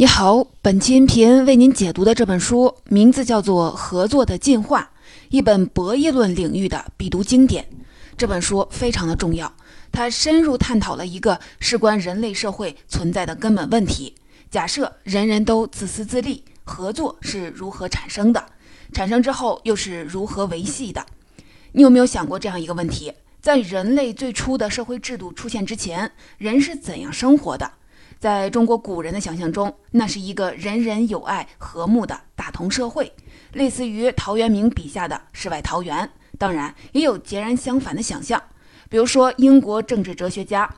你好，本期音频为您解读的这本书名字叫做《合作的进化》，一本博弈论领域的必读经典。这本书非常的重要，它深入探讨了一个事关人类社会存在的根本问题：假设人人都自私自利，合作是如何产生的？产生之后又是如何维系的？你有没有想过这样一个问题：在人类最初的社会制度出现之前，人是怎样生活的？在中国古人的想象中，那是一个人人有爱、和睦的大同社会，类似于陶渊明笔下的世外桃源。当然，也有截然相反的想象，比如说英国政治哲学家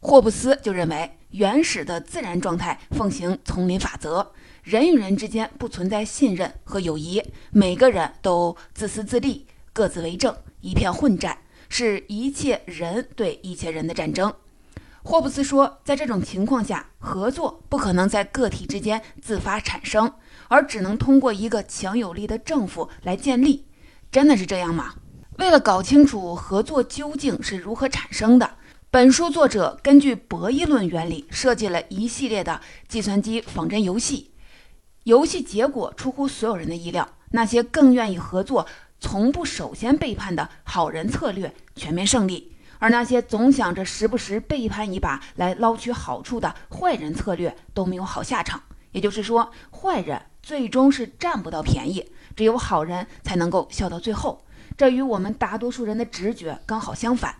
霍布斯就认为，原始的自然状态奉行丛林法则，人与人之间不存在信任和友谊，每个人都自私自利、各自为政，一片混战，是一切人对一切人的战争。霍布斯说，在这种情况下，合作不可能在个体之间自发产生，而只能通过一个强有力的政府来建立。真的是这样吗？为了搞清楚合作究竟是如何产生的，本书作者根据博弈论原理设计了一系列的计算机仿真游戏。游戏结果出乎所有人的意料，那些更愿意合作、从不首先背叛的好人策略全面胜利。而那些总想着时不时背叛一把来捞取好处的坏人策略都没有好下场。也就是说，坏人最终是占不到便宜，只有好人才能够笑到最后。这与我们大多数人的直觉刚好相反。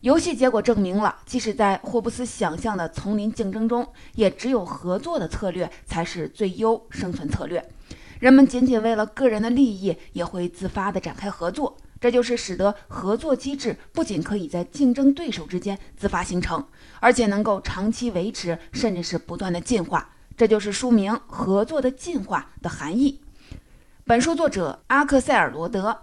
游戏结果证明了，即使在霍布斯想象的丛林竞争中，也只有合作的策略才是最优生存策略。人们仅仅为了个人的利益，也会自发地展开合作。这就是使得合作机制不仅可以在竞争对手之间自发形成，而且能够长期维持，甚至是不断的进化。这就是书名《合作的进化》的含义。本书作者阿克塞尔罗德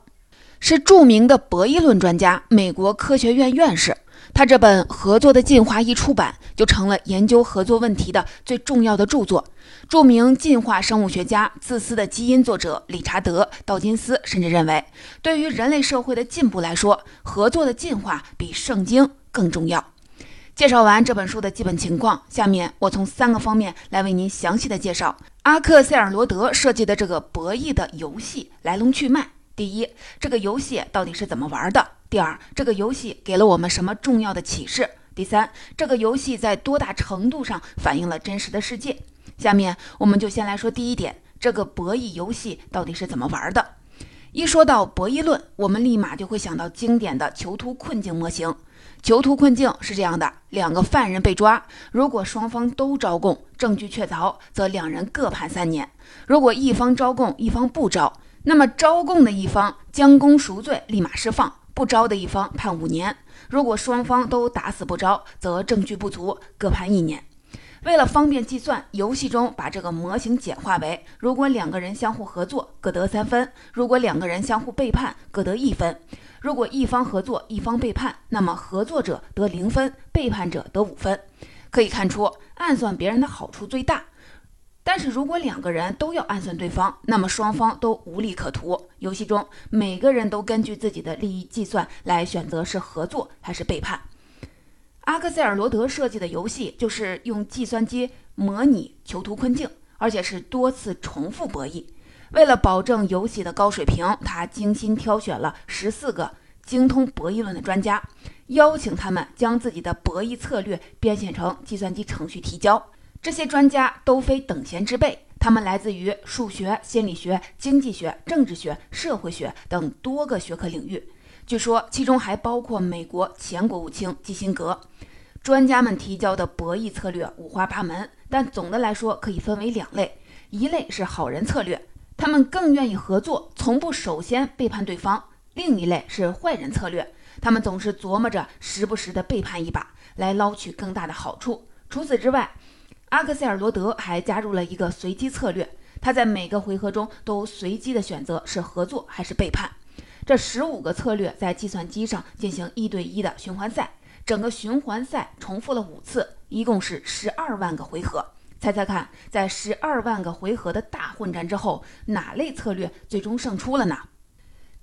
是著名的博弈论专家，美国科学院院士。他这本《合作的进化》一出版，就成了研究合作问题的最重要的著作。著名进化生物学家《自私的基因》作者理查德·道金斯甚至认为，对于人类社会的进步来说，合作的进化比圣经更重要。介绍完这本书的基本情况，下面我从三个方面来为您详细的介绍阿克塞尔罗德设计的这个博弈的游戏来龙去脉。第一，这个游戏到底是怎么玩的？第二，这个游戏给了我们什么重要的启示？第三，这个游戏在多大程度上反映了真实的世界？下面我们就先来说第一点，这个博弈游戏到底是怎么玩的？一说到博弈论，我们立马就会想到经典的囚徒困境模型。囚徒困境是这样的：两个犯人被抓，如果双方都招供，证据确凿，则两人各判三年；如果一方招供，一方不招。那么招供的一方将功赎罪，立马释放；不招的一方判五年。如果双方都打死不招，则证据不足，各判一年。为了方便计算，游戏中把这个模型简化为：如果两个人相互合作，各得三分；如果两个人相互背叛，各得一分；如果一方合作，一方背叛，那么合作者得零分，背叛者得五分。可以看出，暗算别人的好处最大。但是如果两个人都要暗算对方，那么双方都无利可图。游戏中每个人都根据自己的利益计算来选择是合作还是背叛。阿克塞尔罗德设计的游戏就是用计算机模拟囚徒困境，而且是多次重复博弈。为了保证游戏的高水平，他精心挑选了十四个精通博弈论的专家，邀请他们将自己的博弈策略编写成计算机程序提交。这些专家都非等闲之辈，他们来自于数学、心理学、经济学、政治学、社会学等多个学科领域。据说其中还包括美国前国务卿基辛格。专家们提交的博弈策略五花八门，但总的来说可以分为两类：一类是好人策略，他们更愿意合作，从不首先背叛对方；另一类是坏人策略，他们总是琢磨着时不时的背叛一把，来捞取更大的好处。除此之外，阿克塞尔罗德还加入了一个随机策略，他在每个回合中都随机的选择是合作还是背叛。这十五个策略在计算机上进行一对一的循环赛，整个循环赛重复了五次，一共是十二万个回合。猜猜看，在十二万个回合的大混战之后，哪类策略最终胜出了呢？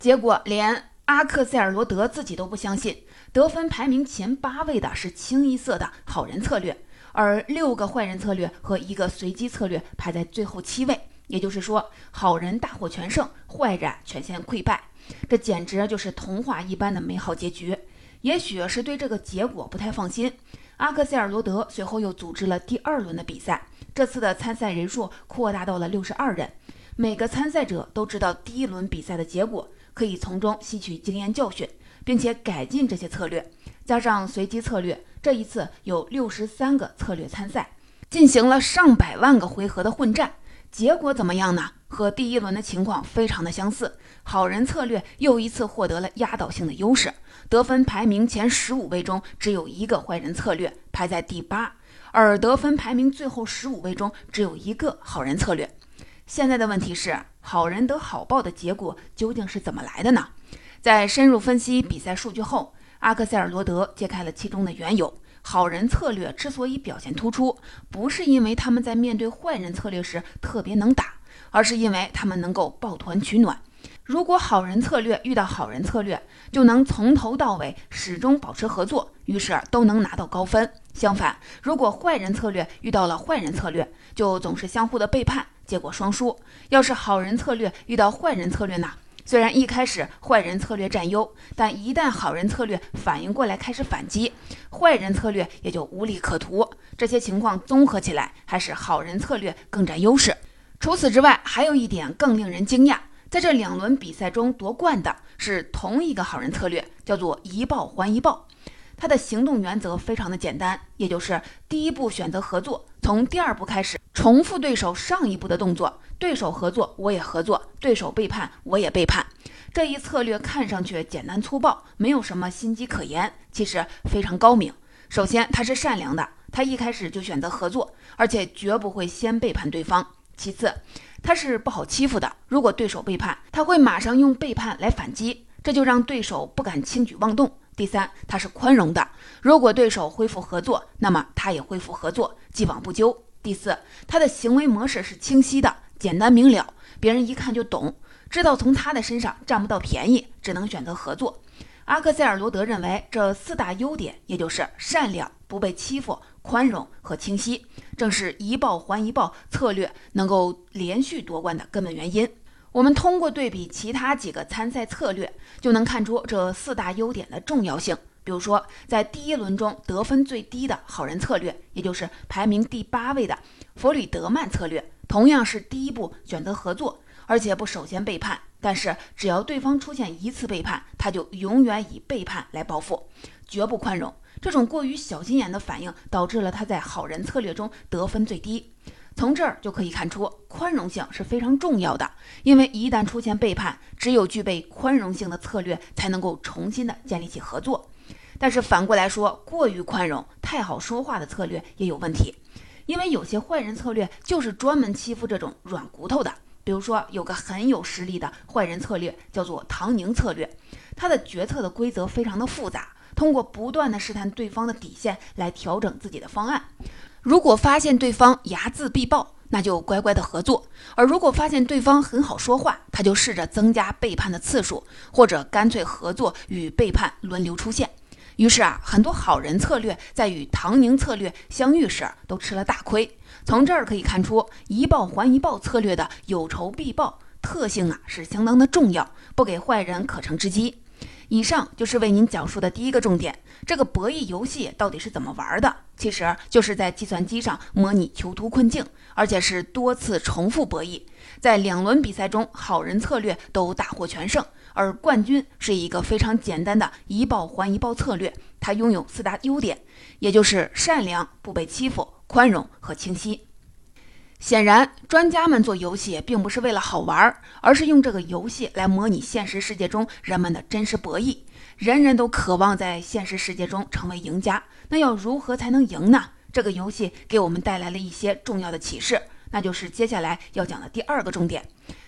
结果连阿克塞尔罗德自己都不相信，得分排名前八位的是清一色的好人策略。而六个坏人策略和一个随机策略排在最后七位。也就是说，好人大获全胜，坏人全线溃败，这简直就是童话一般的美好结局。也许是对这个结果不太放心，阿克塞尔罗德随后又组织了第二轮的比赛。这次的参赛人数扩大到了六十二人，每个参赛者都知道第一轮比赛的结果，可以从中吸取经验教训，并且改进这些策略。加上随机策略，这一次有六十三个策略参赛，进行了上百万个回合的混战。结果怎么样呢？和第一轮的情况非常的相似。好人策略又一次获得了压倒性的优势。得分排名前十五位中，只有一个坏人策略排在第八，而得分排名最后十五位中，只有一个好人策略。现在的问题是，好人得好报的结果究竟是怎么来的呢？在深入分析比赛数据后，阿克塞尔罗德揭开了其中的缘由。好人策略之所以表现突出，不是因为他们在面对坏人策略时特别能打，而是因为他们能够抱团取暖。如果好人策略遇到好人策略，就能从头到尾始终保持合作，于是都能拿到高分。相反，如果坏人策略遇到了坏人策略，就总是相互的背叛，结果双输。要是好人策略遇到坏人策略呢？虽然一开始坏人策略占优，但一旦好人策略反应过来开始反击，坏人策略也就无利可图。这些情况综合起来，还是好人策略更占优势。除此之外，还有一点更令人惊讶。在这两轮比赛中夺冠的是同一个好人策略，叫做一报还一报。他的行动原则非常的简单，也就是第一步选择合作，从第二步开始重复对手上一步的动作。对手合作我也合作，对手背叛我也背叛。这一策略看上去简单粗暴，没有什么心机可言，其实非常高明。首先，他是善良的，他一开始就选择合作，而且绝不会先背叛对方。其次，他是不好欺负的。如果对手背叛，他会马上用背叛来反击，这就让对手不敢轻举妄动。第三，他是宽容的。如果对手恢复合作，那么他也恢复合作，既往不咎。第四，他的行为模式是清晰的、简单明了，别人一看就懂，知道从他的身上占不到便宜，只能选择合作。阿克塞尔罗德认为，这四大优点，也就是善良、不被欺负。宽容和清晰，正是一报还一报策略能够连续夺冠的根本原因。我们通过对比其他几个参赛策略，就能看出这四大优点的重要性。比如说，在第一轮中得分最低的好人策略，也就是排名第八位的弗里德曼策略，同样是第一步选择合作，而且不首先背叛。但是，只要对方出现一次背叛，他就永远以背叛来报复，绝不宽容。这种过于小心眼的反应，导致了他在好人策略中得分最低。从这儿就可以看出，宽容性是非常重要的。因为一旦出现背叛，只有具备宽容性的策略才能够重新的建立起合作。但是反过来说，过于宽容、太好说话的策略也有问题。因为有些坏人策略就是专门欺负这种软骨头的。比如说，有个很有实力的坏人策略，叫做唐宁策略。他的决策的规则非常的复杂。通过不断的试探对方的底线来调整自己的方案。如果发现对方睚眦必报，那就乖乖的合作；而如果发现对方很好说话，他就试着增加背叛的次数，或者干脆合作与背叛轮流出现。于是啊，很多好人策略在与唐宁策略相遇时都吃了大亏。从这儿可以看出，一报还一报策略的有仇必报特性啊是相当的重要，不给坏人可乘之机。以上就是为您讲述的第一个重点。这个博弈游戏到底是怎么玩的？其实就是在计算机上模拟囚徒困境，而且是多次重复博弈。在两轮比赛中，好人策略都大获全胜，而冠军是一个非常简单的一报还一报策略。它拥有四大优点，也就是善良、不被欺负、宽容和清晰。显然，专家们做游戏并不是为了好玩，而是用这个游戏来模拟现实世界中人们的真实博弈。人人都渴望在现实世界中成为赢家，那要如何才能赢呢？这个游戏给我们带来了一些重要的启示，那就是接下来要讲的第二个重点。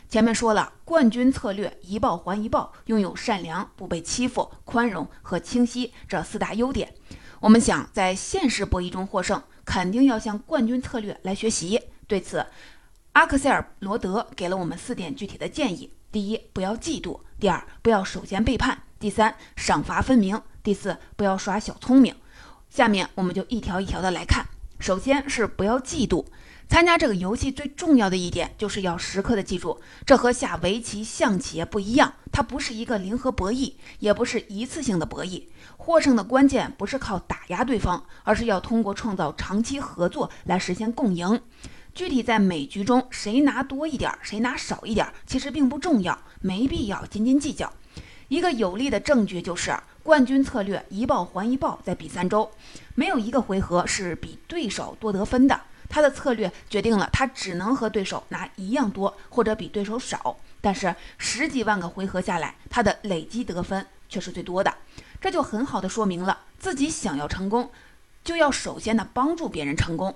前面说了，冠军策略一报还一报，拥有善良、不被欺负、宽容和清晰这四大优点。我们想在现实博弈中获胜，肯定要向冠军策略来学习。对此，阿克塞尔罗德给了我们四点具体的建议：第一，不要嫉妒；第二，不要首先背叛；第三，赏罚分明；第四，不要耍小聪明。下面我们就一条一条的来看。首先是不要嫉妒。参加这个游戏最重要的一点，就是要时刻的记住，这和下围棋、象棋不一样，它不是一个零和博弈，也不是一次性的博弈。获胜的关键不是靠打压对方，而是要通过创造长期合作来实现共赢。具体在每局中谁拿多一点，谁拿少一点，其实并不重要，没必要斤斤计较。一个有力的证据就是冠军策略一报还一报，在比赛中没有一个回合是比对手多得分的。他的策略决定了他只能和对手拿一样多，或者比对手少。但是十几万个回合下来，他的累积得分却是最多的。这就很好的说明了自己想要成功，就要首先呢帮助别人成功。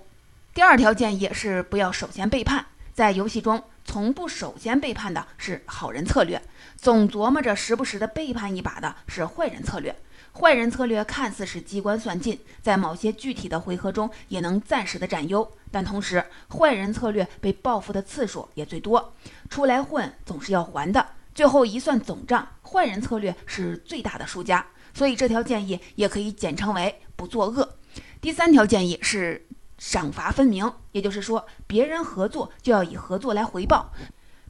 第二条建议是不要首先背叛。在游戏中，从不首先背叛的是好人策略，总琢磨着时不时的背叛一把的是坏人策略。坏人策略看似是机关算尽，在某些具体的回合中也能暂时的占优，但同时坏人策略被报复的次数也最多。出来混总是要还的，最后一算总账，坏人策略是最大的输家。所以这条建议也可以简称为不作恶。第三条建议是赏罚分明，也就是说，别人合作就要以合作来回报，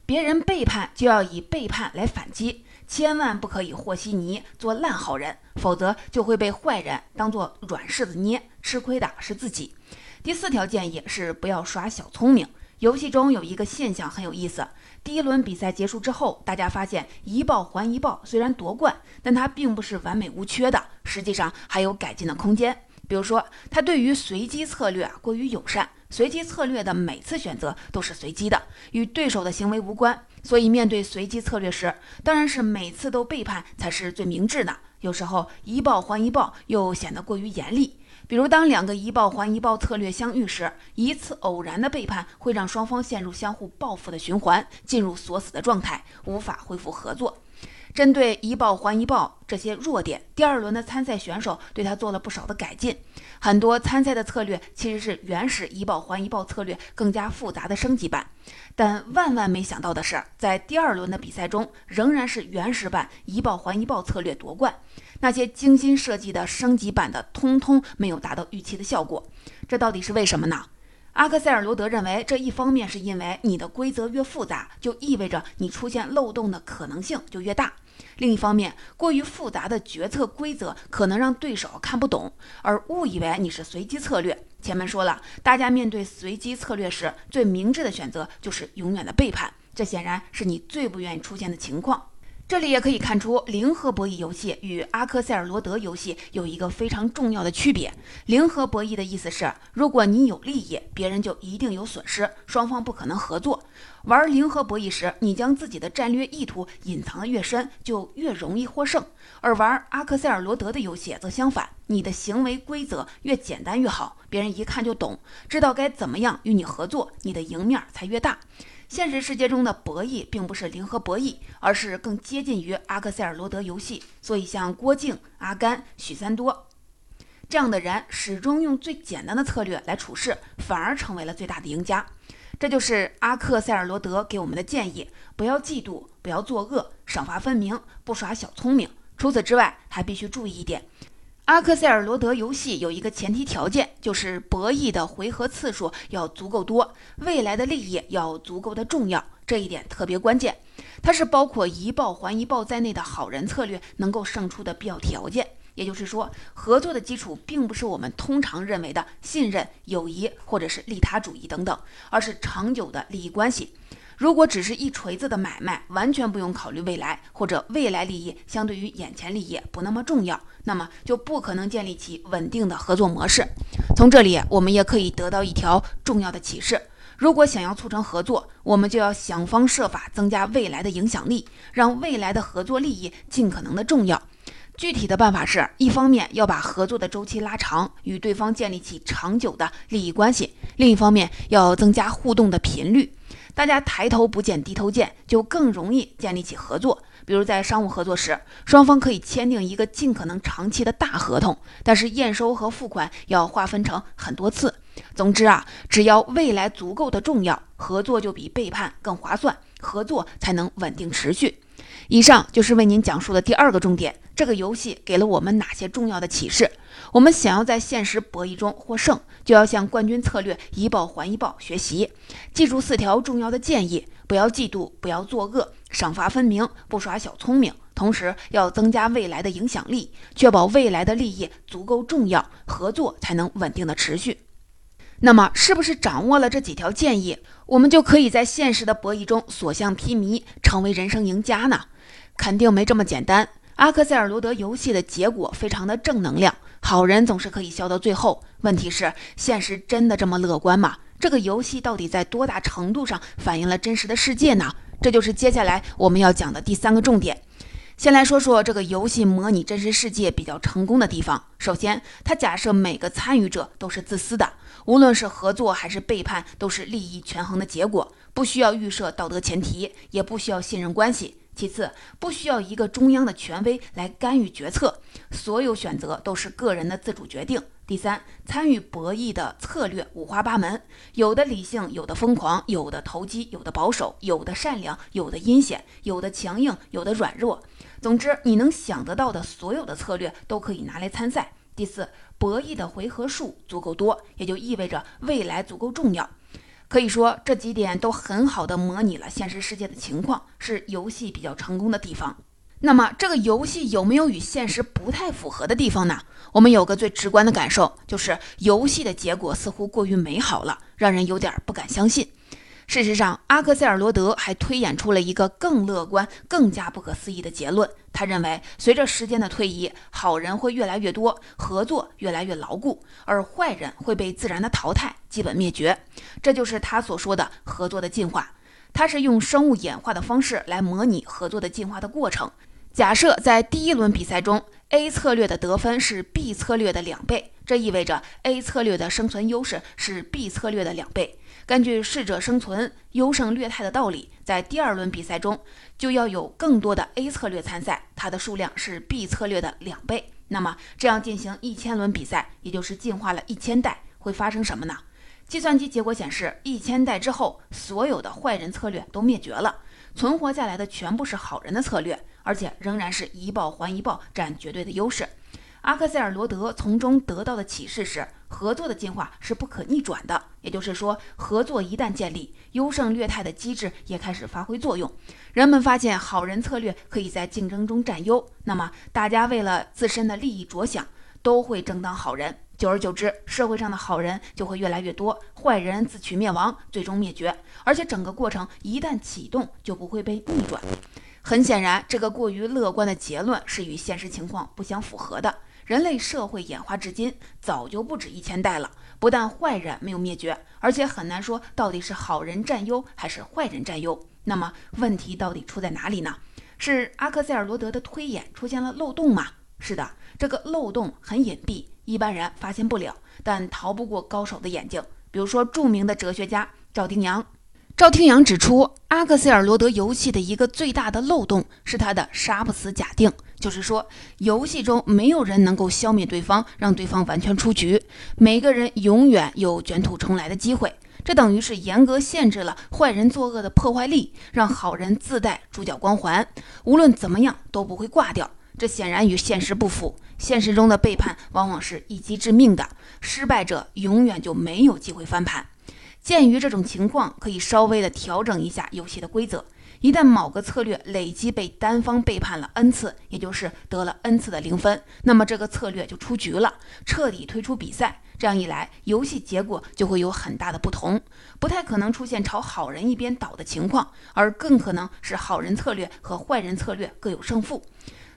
别人背叛就要以背叛来反击。千万不可以和稀泥做烂好人，否则就会被坏人当做软柿子捏，吃亏的是自己。第四条建议是不要耍小聪明。游戏中有一个现象很有意思，第一轮比赛结束之后，大家发现一报还一报虽然夺冠，但它并不是完美无缺的，实际上还有改进的空间。比如说，他对于随机策略啊过于友善。随机策略的每次选择都是随机的，与对手的行为无关。所以面对随机策略时，当然是每次都背叛才是最明智的。有时候一报还一报又显得过于严厉。比如当两个一报还一报策略相遇时，一次偶然的背叛会让双方陷入相互报复的循环，进入锁死的状态，无法恢复合作。针对一报还一报这些弱点，第二轮的参赛选手对他做了不少的改进。很多参赛的策略其实是原始一报还一报策略更加复杂的升级版，但万万没想到的是，在第二轮的比赛中，仍然是原始版一报还一报策略夺冠。那些精心设计的升级版的，通通没有达到预期的效果。这到底是为什么呢？阿克塞尔罗德认为，这一方面是因为你的规则越复杂，就意味着你出现漏洞的可能性就越大。另一方面，过于复杂的决策规则可能让对手看不懂，而误以为你是随机策略。前面说了，大家面对随机策略时，最明智的选择就是永远的背叛，这显然是你最不愿意出现的情况。这里也可以看出，零和博弈游戏与阿克塞尔罗德游戏有一个非常重要的区别。零和博弈的意思是，如果你有利益，别人就一定有损失，双方不可能合作。玩零和博弈时，你将自己的战略意图隐藏得越深，就越容易获胜；而玩阿克塞尔罗德的游戏则相反，你的行为规则越简单越好，别人一看就懂，知道该怎么样与你合作，你的赢面才越大。现实世界中的博弈并不是零和博弈，而是更接近于阿克塞尔罗德游戏。所以，像郭靖、阿甘、许三多这样的人，始终用最简单的策略来处事，反而成为了最大的赢家。这就是阿克塞尔罗德给我们的建议：不要嫉妒，不要作恶，赏罚分明，不耍小聪明。除此之外，还必须注意一点。阿克塞尔罗德游戏有一个前提条件，就是博弈的回合次数要足够多，未来的利益要足够的重要，这一点特别关键。它是包括一报还一报在内的好人策略能够胜出的必要条件。也就是说，合作的基础并不是我们通常认为的信任、友谊或者是利他主义等等，而是长久的利益关系。如果只是一锤子的买卖，完全不用考虑未来，或者未来利益相对于眼前利益不那么重要，那么就不可能建立起稳定的合作模式。从这里，我们也可以得到一条重要的启示：如果想要促成合作，我们就要想方设法增加未来的影响力，让未来的合作利益尽可能的重要。具体的办法是一方面要把合作的周期拉长，与对方建立起长久的利益关系；另一方面要增加互动的频率。大家抬头不见低头见，就更容易建立起合作。比如在商务合作时，双方可以签订一个尽可能长期的大合同，但是验收和付款要划分成很多次。总之啊，只要未来足够的重要，合作就比背叛更划算，合作才能稳定持续。以上就是为您讲述的第二个重点：这个游戏给了我们哪些重要的启示？我们想要在现实博弈中获胜，就要向冠军策略一报还一报学习。记住四条重要的建议：不要嫉妒，不要作恶，赏罚分明，不耍小聪明。同时要增加未来的影响力，确保未来的利益足够重要，合作才能稳定的持续。那么，是不是掌握了这几条建议，我们就可以在现实的博弈中所向披靡，成为人生赢家呢？肯定没这么简单。阿克塞尔罗德游戏的结果非常的正能量，好人总是可以笑到最后。问题是，现实真的这么乐观吗？这个游戏到底在多大程度上反映了真实的世界呢？这就是接下来我们要讲的第三个重点。先来说说这个游戏模拟真实世界比较成功的地方。首先，它假设每个参与者都是自私的，无论是合作还是背叛，都是利益权衡的结果，不需要预设道德前提，也不需要信任关系。其次，不需要一个中央的权威来干预决策，所有选择都是个人的自主决定。第三，参与博弈的策略五花八门，有的理性，有的疯狂，有的投机，有的保守，有的善良，有的阴险，有的强硬，有的软弱。总之，你能想得到的所有的策略都可以拿来参赛。第四，博弈的回合数足够多，也就意味着未来足够重要。可以说，这几点都很好的模拟了现实世界的情况，是游戏比较成功的地方。那么，这个游戏有没有与现实不太符合的地方呢？我们有个最直观的感受，就是游戏的结果似乎过于美好了，让人有点不敢相信。事实上，阿克塞尔罗德还推演出了一个更乐观、更加不可思议的结论。他认为，随着时间的推移，好人会越来越多，合作越来越牢固，而坏人会被自然的淘汰，基本灭绝。这就是他所说的合作的进化。他是用生物演化的方式来模拟合作的进化的过程。假设在第一轮比赛中，A 策略的得分是 B 策略的两倍，这意味着 A 策略的生存优势是 B 策略的两倍。根据适者生存、优胜劣汰的道理，在第二轮比赛中就要有更多的 A 策略参赛，它的数量是 B 策略的两倍。那么这样进行一千轮比赛，也就是进化了一千代，会发生什么呢？计算机结果显示，一千代之后，所有的坏人策略都灭绝了，存活下来的全部是好人的策略，而且仍然是一报还一报，占绝对的优势。阿克塞尔罗德从中得到的启示是，合作的进化是不可逆转的。也就是说，合作一旦建立，优胜劣汰的机制也开始发挥作用。人们发现好人策略可以在竞争中占优，那么大家为了自身的利益着想，都会争当好人。久而久之，社会上的好人就会越来越多，坏人自取灭亡，最终灭绝。而且整个过程一旦启动，就不会被逆转。很显然，这个过于乐观的结论是与现实情况不相符合的。人类社会演化至今，早就不止一千代了。不但坏人没有灭绝，而且很难说到底是好人占优还是坏人占优。那么问题到底出在哪里呢？是阿克塞尔罗德的推演出现了漏洞吗？是的，这个漏洞很隐蔽，一般人发现不了，但逃不过高手的眼睛。比如说，著名的哲学家赵丁阳。赵听阳指出，阿克塞尔罗德游戏的一个最大的漏洞是他的杀不死假定，就是说，游戏中没有人能够消灭对方，让对方完全出局，每个人永远有卷土重来的机会。这等于是严格限制了坏人作恶的破坏力，让好人自带主角光环，无论怎么样都不会挂掉。这显然与现实不符，现实中的背叛往往是一击致命的，失败者永远就没有机会翻盘。鉴于这种情况，可以稍微的调整一下游戏的规则。一旦某个策略累积被单方背叛了 n 次，也就是得了 n 次的零分，那么这个策略就出局了，彻底退出比赛。这样一来，游戏结果就会有很大的不同，不太可能出现朝好人一边倒的情况，而更可能是好人策略和坏人策略各有胜负。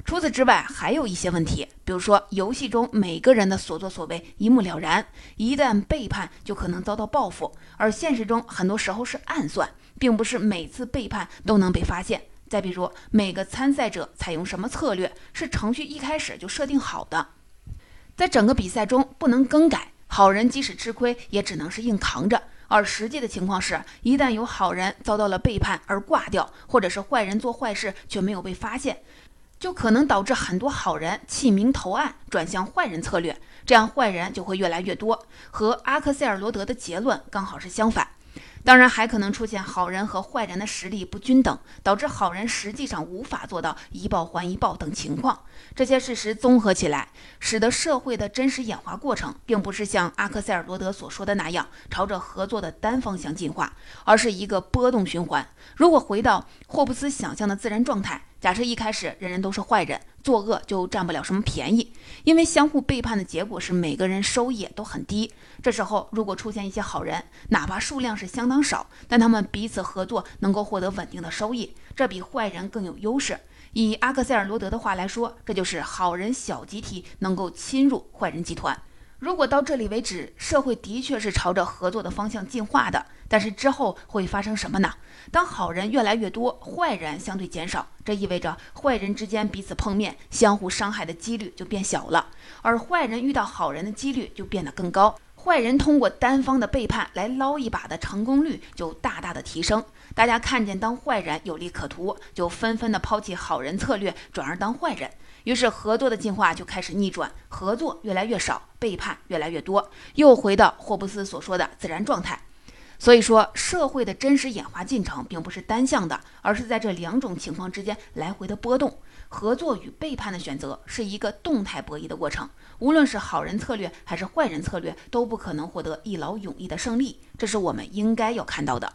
除此之外，还有一些问题，比如说游戏中每个人的所作所为一目了然，一旦背叛就可能遭到报复；而现实中很多时候是暗算，并不是每次背叛都能被发现。再比如，每个参赛者采用什么策略是程序一开始就设定好的，在整个比赛中不能更改。好人即使吃亏，也只能是硬扛着。而实际的情况是，一旦有好人遭到了背叛而挂掉，或者是坏人做坏事却没有被发现。就可能导致很多好人弃明投暗，转向坏人策略，这样坏人就会越来越多。和阿克塞尔罗德的结论刚好是相反。当然，还可能出现好人和坏人的实力不均等，导致好人实际上无法做到一报还一报等情况。这些事实综合起来，使得社会的真实演化过程，并不是像阿克塞尔罗德所说的那样，朝着合作的单方向进化，而是一个波动循环。如果回到霍布斯想象的自然状态，假设一开始人人都是坏人，作恶就占不了什么便宜，因为相互背叛的结果是每个人收益都很低。这时候如果出现一些好人，哪怕数量是相当少，但他们彼此合作能够获得稳定的收益，这比坏人更有优势。以阿克塞尔罗德的话来说，这就是好人小集体能够侵入坏人集团。如果到这里为止，社会的确是朝着合作的方向进化的，但是之后会发生什么呢？当好人越来越多，坏人相对减少，这意味着坏人之间彼此碰面、相互伤害的几率就变小了，而坏人遇到好人的几率就变得更高。坏人通过单方的背叛来捞一把的成功率就大大的提升。大家看见当坏人有利可图，就纷纷的抛弃好人策略，转而当坏人。于是合作的进化就开始逆转，合作越来越少，背叛越来越多，又回到霍布斯所说的自然状态。所以说，社会的真实演化进程并不是单向的，而是在这两种情况之间来回的波动。合作与背叛的选择是一个动态博弈的过程，无论是好人策略还是坏人策略，都不可能获得一劳永逸的胜利。这是我们应该要看到的。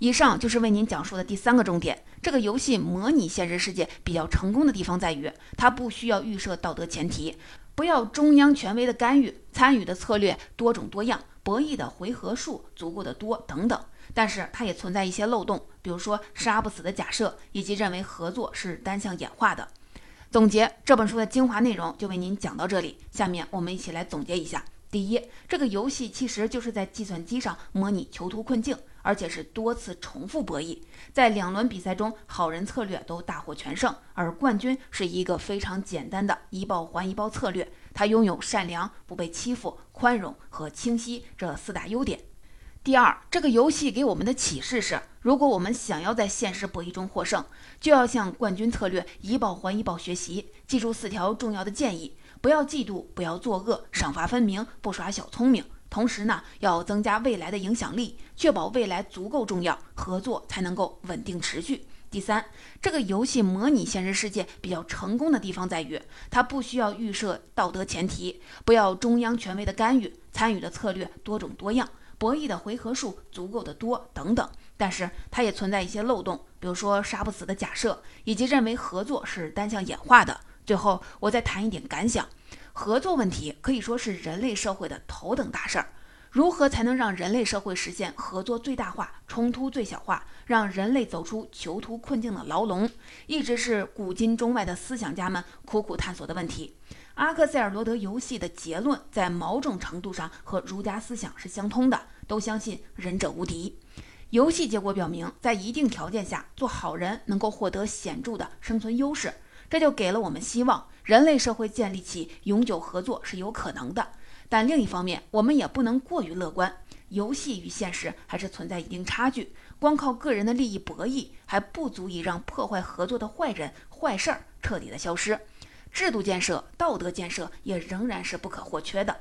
以上就是为您讲述的第三个重点。这个游戏模拟现实世界比较成功的地方在于，它不需要预设道德前提，不要中央权威的干预，参与的策略多种多样，博弈的回合数足够的多等等。但是它也存在一些漏洞，比如说杀不死的假设，以及认为合作是单向演化的。总结这本书的精华内容就为您讲到这里，下面我们一起来总结一下。第一，这个游戏其实就是在计算机上模拟囚徒困境。而且是多次重复博弈，在两轮比赛中，好人策略都大获全胜，而冠军是一个非常简单的一报还一报策略。它拥有善良、不被欺负、宽容和清晰这四大优点。第二，这个游戏给我们的启示是：如果我们想要在现实博弈中获胜，就要向冠军策略一报还一报学习，记住四条重要的建议：不要嫉妒，不要作恶，赏罚分明，不耍小聪明。同时呢，要增加未来的影响力，确保未来足够重要，合作才能够稳定持续。第三，这个游戏模拟现实世界比较成功的地方在于，它不需要预设道德前提，不要中央权威的干预，参与的策略多种多样，博弈的回合数足够的多等等。但是它也存在一些漏洞，比如说杀不死的假设，以及认为合作是单向演化的。最后，我再谈一点感想。合作问题可以说是人类社会的头等大事儿。如何才能让人类社会实现合作最大化、冲突最小化，让人类走出囚徒困境的牢笼，一直是古今中外的思想家们苦苦探索的问题。阿克塞尔罗德游戏的结论在某种程度上和儒家思想是相通的，都相信仁者无敌。游戏结果表明，在一定条件下，做好人能够获得显著的生存优势。这就给了我们希望，人类社会建立起永久合作是有可能的。但另一方面，我们也不能过于乐观，游戏与现实还是存在一定差距。光靠个人的利益博弈还不足以让破坏合作的坏人、坏事儿彻底的消失。制度建设、道德建设也仍然是不可或缺的。